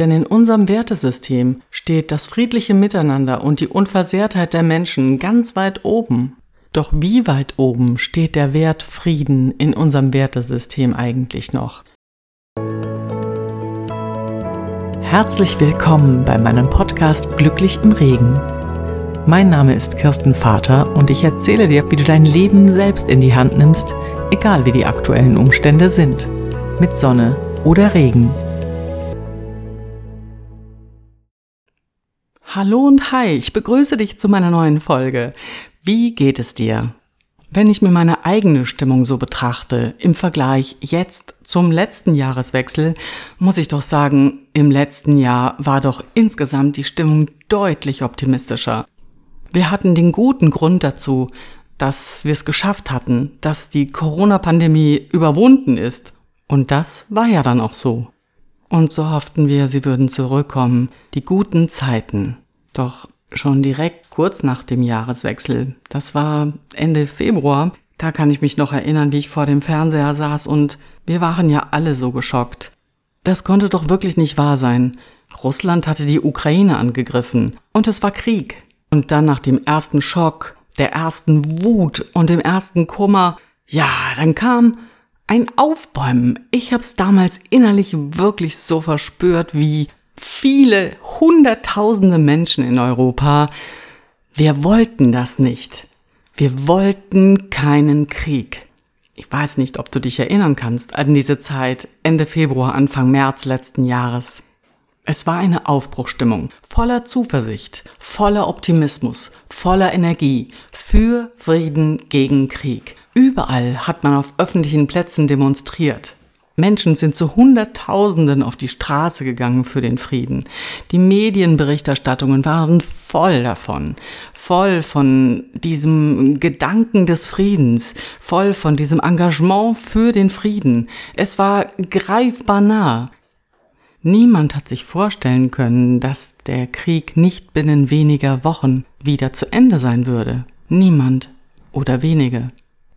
Denn in unserem Wertesystem steht das friedliche Miteinander und die Unversehrtheit der Menschen ganz weit oben. Doch wie weit oben steht der Wert Frieden in unserem Wertesystem eigentlich noch? Herzlich willkommen bei meinem Podcast Glücklich im Regen. Mein Name ist Kirsten Vater und ich erzähle dir, wie du dein Leben selbst in die Hand nimmst, egal wie die aktuellen Umstände sind. Mit Sonne oder Regen. Hallo und hi, ich begrüße dich zu meiner neuen Folge. Wie geht es dir? Wenn ich mir meine eigene Stimmung so betrachte, im Vergleich jetzt zum letzten Jahreswechsel, muss ich doch sagen, im letzten Jahr war doch insgesamt die Stimmung deutlich optimistischer. Wir hatten den guten Grund dazu, dass wir es geschafft hatten, dass die Corona-Pandemie überwunden ist. Und das war ja dann auch so. Und so hofften wir, sie würden zurückkommen, die guten Zeiten. Doch schon direkt kurz nach dem Jahreswechsel, das war Ende Februar, da kann ich mich noch erinnern, wie ich vor dem Fernseher saß und wir waren ja alle so geschockt. Das konnte doch wirklich nicht wahr sein. Russland hatte die Ukraine angegriffen und es war Krieg. Und dann nach dem ersten Schock, der ersten Wut und dem ersten Kummer, ja, dann kam ein Aufbäumen. Ich hab's damals innerlich wirklich so verspürt, wie viele hunderttausende Menschen in Europa. Wir wollten das nicht. Wir wollten keinen Krieg. Ich weiß nicht, ob du dich erinnern kannst an diese Zeit, Ende Februar, Anfang März letzten Jahres. Es war eine Aufbruchstimmung, voller Zuversicht, voller Optimismus, voller Energie für Frieden gegen Krieg. Überall hat man auf öffentlichen Plätzen demonstriert. Menschen sind zu Hunderttausenden auf die Straße gegangen für den Frieden. Die Medienberichterstattungen waren voll davon, voll von diesem Gedanken des Friedens, voll von diesem Engagement für den Frieden. Es war greifbar nah. Niemand hat sich vorstellen können, dass der Krieg nicht binnen weniger Wochen wieder zu Ende sein würde. Niemand oder wenige.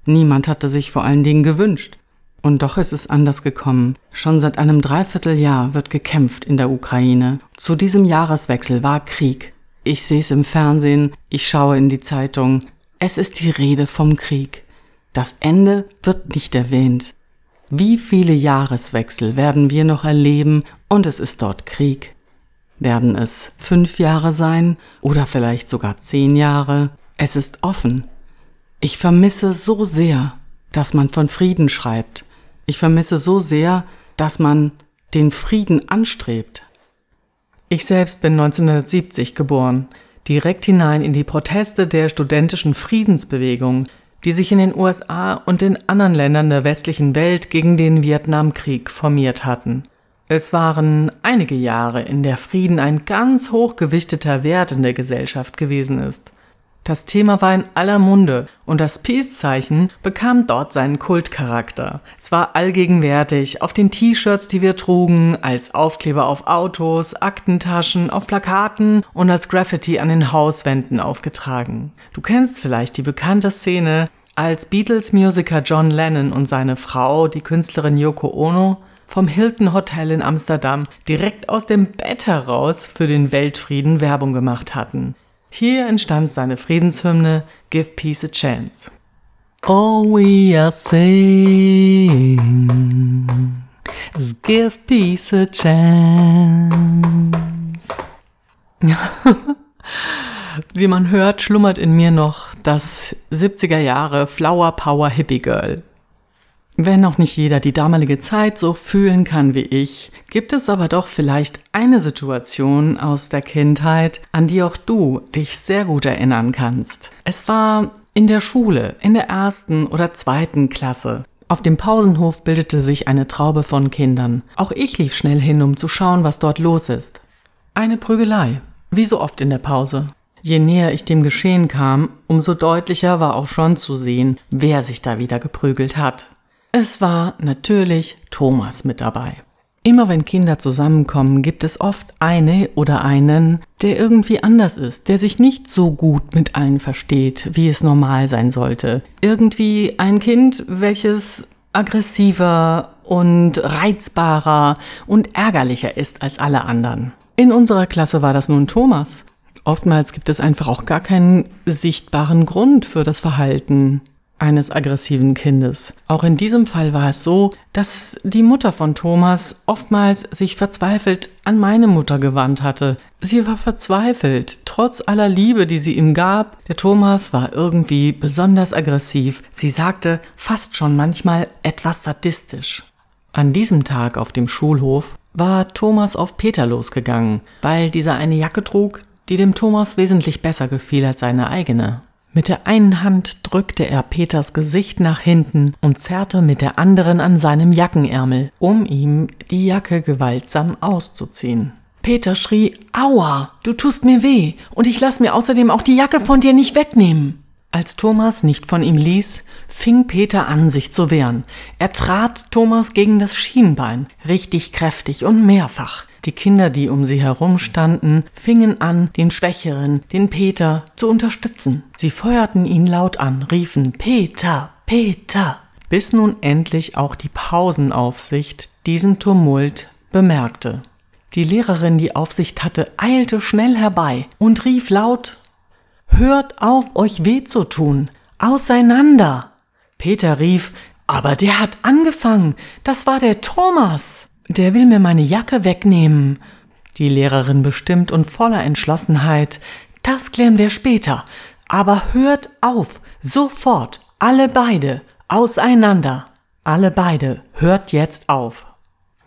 Niemand hatte sich vor allen Dingen gewünscht. Und doch ist es anders gekommen. Schon seit einem Dreivierteljahr wird gekämpft in der Ukraine. Zu diesem Jahreswechsel war Krieg. Ich sehe es im Fernsehen, ich schaue in die Zeitung. Es ist die Rede vom Krieg. Das Ende wird nicht erwähnt. Wie viele Jahreswechsel werden wir noch erleben und es ist dort Krieg? Werden es fünf Jahre sein oder vielleicht sogar zehn Jahre? Es ist offen. Ich vermisse so sehr, dass man von Frieden schreibt. Ich vermisse so sehr, dass man den Frieden anstrebt. Ich selbst bin 1970 geboren, direkt hinein in die Proteste der studentischen Friedensbewegung, die sich in den USA und in anderen Ländern der westlichen Welt gegen den Vietnamkrieg formiert hatten. Es waren einige Jahre, in der Frieden ein ganz hochgewichteter Wert in der Gesellschaft gewesen ist. Das Thema war in aller Munde und das Peace-Zeichen bekam dort seinen Kultcharakter. Es war allgegenwärtig auf den T-Shirts, die wir trugen, als Aufkleber auf Autos, Aktentaschen, auf Plakaten und als Graffiti an den Hauswänden aufgetragen. Du kennst vielleicht die bekannte Szene, als Beatles-Musiker John Lennon und seine Frau, die Künstlerin Yoko Ono, vom Hilton Hotel in Amsterdam direkt aus dem Bett heraus für den Weltfrieden Werbung gemacht hatten. Hier entstand seine Friedenshymne Give Peace a Chance. All we are saying is give peace a chance. Wie man hört, schlummert in mir noch das 70er Jahre Flower Power Hippie Girl. Wenn auch nicht jeder die damalige Zeit so fühlen kann wie ich, gibt es aber doch vielleicht eine Situation aus der Kindheit, an die auch du dich sehr gut erinnern kannst. Es war in der Schule, in der ersten oder zweiten Klasse. Auf dem Pausenhof bildete sich eine Traube von Kindern. Auch ich lief schnell hin, um zu schauen, was dort los ist. Eine Prügelei, wie so oft in der Pause. Je näher ich dem Geschehen kam, umso deutlicher war auch schon zu sehen, wer sich da wieder geprügelt hat. Es war natürlich Thomas mit dabei. Immer wenn Kinder zusammenkommen, gibt es oft eine oder einen, der irgendwie anders ist, der sich nicht so gut mit allen versteht, wie es normal sein sollte. Irgendwie ein Kind, welches aggressiver und reizbarer und ärgerlicher ist als alle anderen. In unserer Klasse war das nun Thomas. Oftmals gibt es einfach auch gar keinen sichtbaren Grund für das Verhalten eines aggressiven Kindes. Auch in diesem Fall war es so, dass die Mutter von Thomas oftmals sich verzweifelt an meine Mutter gewandt hatte. Sie war verzweifelt, trotz aller Liebe, die sie ihm gab. Der Thomas war irgendwie besonders aggressiv. Sie sagte fast schon manchmal etwas sadistisch. An diesem Tag auf dem Schulhof war Thomas auf Peter losgegangen, weil dieser eine Jacke trug, die dem Thomas wesentlich besser gefiel als seine eigene. Mit der einen Hand drückte er Peters Gesicht nach hinten und zerrte mit der anderen an seinem Jackenärmel, um ihm die Jacke gewaltsam auszuziehen. Peter schrie, Aua, du tust mir weh, und ich lass mir außerdem auch die Jacke von dir nicht wegnehmen. Als Thomas nicht von ihm ließ, fing Peter an, sich zu wehren. Er trat Thomas gegen das Schienbein, richtig kräftig und mehrfach. Die Kinder, die um sie herum standen, fingen an, den Schwächeren, den Peter, zu unterstützen. Sie feuerten ihn laut an, riefen Peter, Peter, bis nun endlich auch die Pausenaufsicht diesen Tumult bemerkte. Die Lehrerin, die Aufsicht hatte, eilte schnell herbei und rief laut Hört auf, euch weh zu tun. Auseinander. Peter rief Aber der hat angefangen. Das war der Thomas. Der will mir meine Jacke wegnehmen. Die Lehrerin bestimmt und voller Entschlossenheit. Das klären wir später. Aber hört auf, sofort, alle beide, auseinander. Alle beide, hört jetzt auf.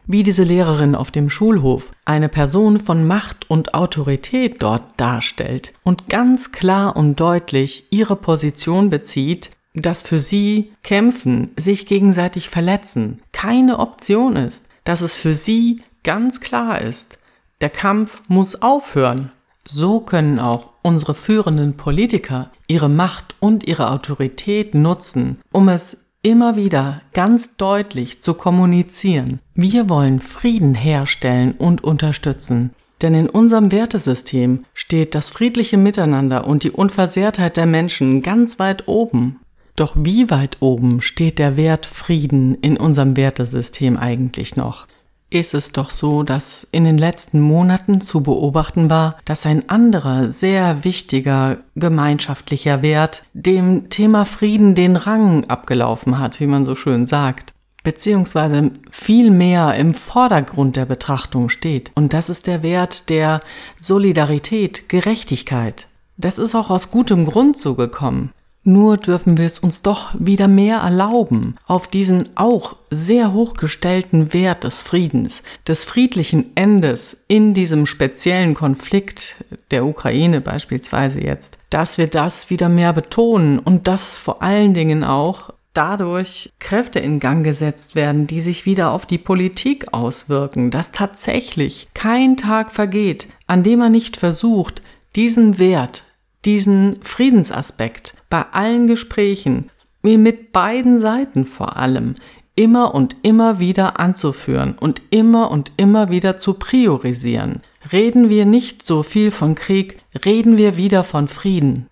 Wie diese Lehrerin auf dem Schulhof eine Person von Macht und Autorität dort darstellt und ganz klar und deutlich ihre Position bezieht, dass für sie Kämpfen, sich gegenseitig verletzen, keine Option ist, dass es für sie ganz klar ist, der Kampf muss aufhören. So können auch unsere führenden Politiker ihre Macht und ihre Autorität nutzen, um es immer wieder ganz deutlich zu kommunizieren. Wir wollen Frieden herstellen und unterstützen. Denn in unserem Wertesystem steht das friedliche Miteinander und die Unversehrtheit der Menschen ganz weit oben. Doch wie weit oben steht der Wert Frieden in unserem Wertesystem eigentlich noch? Ist es doch so, dass in den letzten Monaten zu beobachten war, dass ein anderer sehr wichtiger gemeinschaftlicher Wert dem Thema Frieden den Rang abgelaufen hat, wie man so schön sagt, beziehungsweise viel mehr im Vordergrund der Betrachtung steht. Und das ist der Wert der Solidarität, Gerechtigkeit. Das ist auch aus gutem Grund so gekommen. Nur dürfen wir es uns doch wieder mehr erlauben, auf diesen auch sehr hochgestellten Wert des Friedens, des friedlichen Endes in diesem speziellen Konflikt der Ukraine beispielsweise jetzt, dass wir das wieder mehr betonen und dass vor allen Dingen auch dadurch Kräfte in Gang gesetzt werden, die sich wieder auf die Politik auswirken, dass tatsächlich kein Tag vergeht, an dem man nicht versucht, diesen Wert diesen Friedensaspekt bei allen Gesprächen, wie mit beiden Seiten vor allem, immer und immer wieder anzuführen und immer und immer wieder zu priorisieren. Reden wir nicht so viel von Krieg, reden wir wieder von Frieden.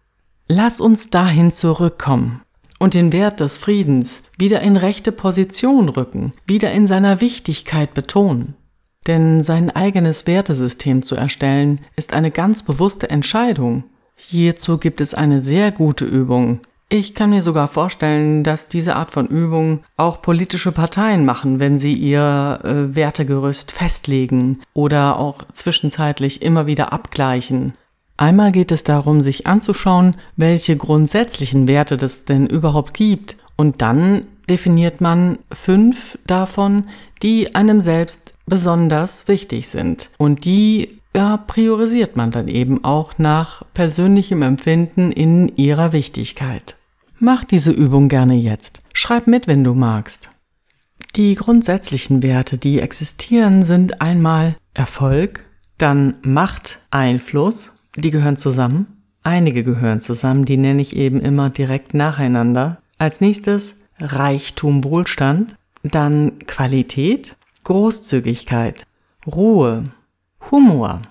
Lass uns dahin zurückkommen und den Wert des Friedens wieder in rechte Position rücken, wieder in seiner Wichtigkeit betonen. Denn sein eigenes Wertesystem zu erstellen, ist eine ganz bewusste Entscheidung Hierzu gibt es eine sehr gute Übung. Ich kann mir sogar vorstellen, dass diese Art von Übung auch politische Parteien machen, wenn sie ihr äh, Wertegerüst festlegen oder auch zwischenzeitlich immer wieder abgleichen. Einmal geht es darum, sich anzuschauen, welche grundsätzlichen Werte es denn überhaupt gibt. Und dann definiert man fünf davon, die einem selbst besonders wichtig sind und die ja, priorisiert man dann eben auch nach persönlichem Empfinden in ihrer Wichtigkeit. Mach diese Übung gerne jetzt. Schreib mit, wenn du magst. Die grundsätzlichen Werte, die existieren, sind einmal Erfolg, dann Macht, Einfluss, die gehören zusammen. Einige gehören zusammen, die nenne ich eben immer direkt nacheinander. Als nächstes Reichtum, Wohlstand, dann Qualität, Großzügigkeit, Ruhe, Humor,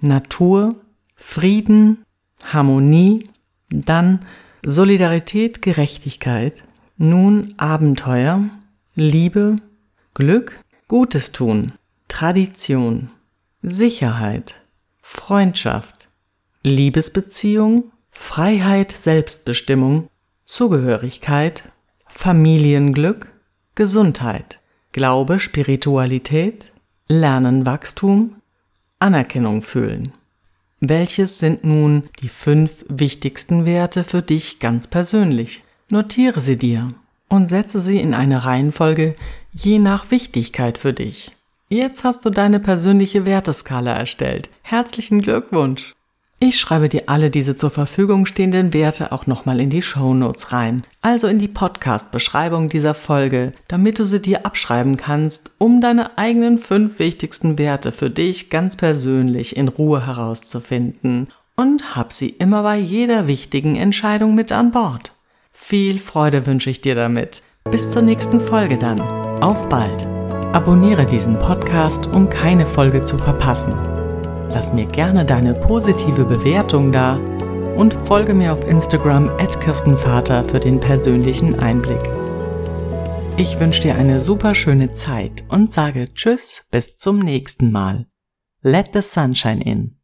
Natur, Frieden, Harmonie, dann Solidarität, Gerechtigkeit, nun Abenteuer, Liebe, Glück, Gutes tun, Tradition, Sicherheit, Freundschaft, Liebesbeziehung, Freiheit, Selbstbestimmung, Zugehörigkeit, Familienglück, Gesundheit, Glaube, Spiritualität, Lernen, Wachstum, Anerkennung fühlen. Welches sind nun die fünf wichtigsten Werte für dich ganz persönlich? Notiere sie dir und setze sie in eine Reihenfolge je nach Wichtigkeit für dich. Jetzt hast du deine persönliche Werteskala erstellt. Herzlichen Glückwunsch! Ich schreibe dir alle diese zur Verfügung stehenden Werte auch nochmal in die Show Notes rein, also in die Podcast-Beschreibung dieser Folge, damit du sie dir abschreiben kannst, um deine eigenen fünf wichtigsten Werte für dich ganz persönlich in Ruhe herauszufinden und hab sie immer bei jeder wichtigen Entscheidung mit an Bord. Viel Freude wünsche ich dir damit. Bis zur nächsten Folge dann. Auf bald. Abonniere diesen Podcast, um keine Folge zu verpassen. Lass mir gerne deine positive Bewertung da und folge mir auf Instagram at Kirstenvater für den persönlichen Einblick. Ich wünsche dir eine super schöne Zeit und sage Tschüss bis zum nächsten Mal. Let the sunshine in.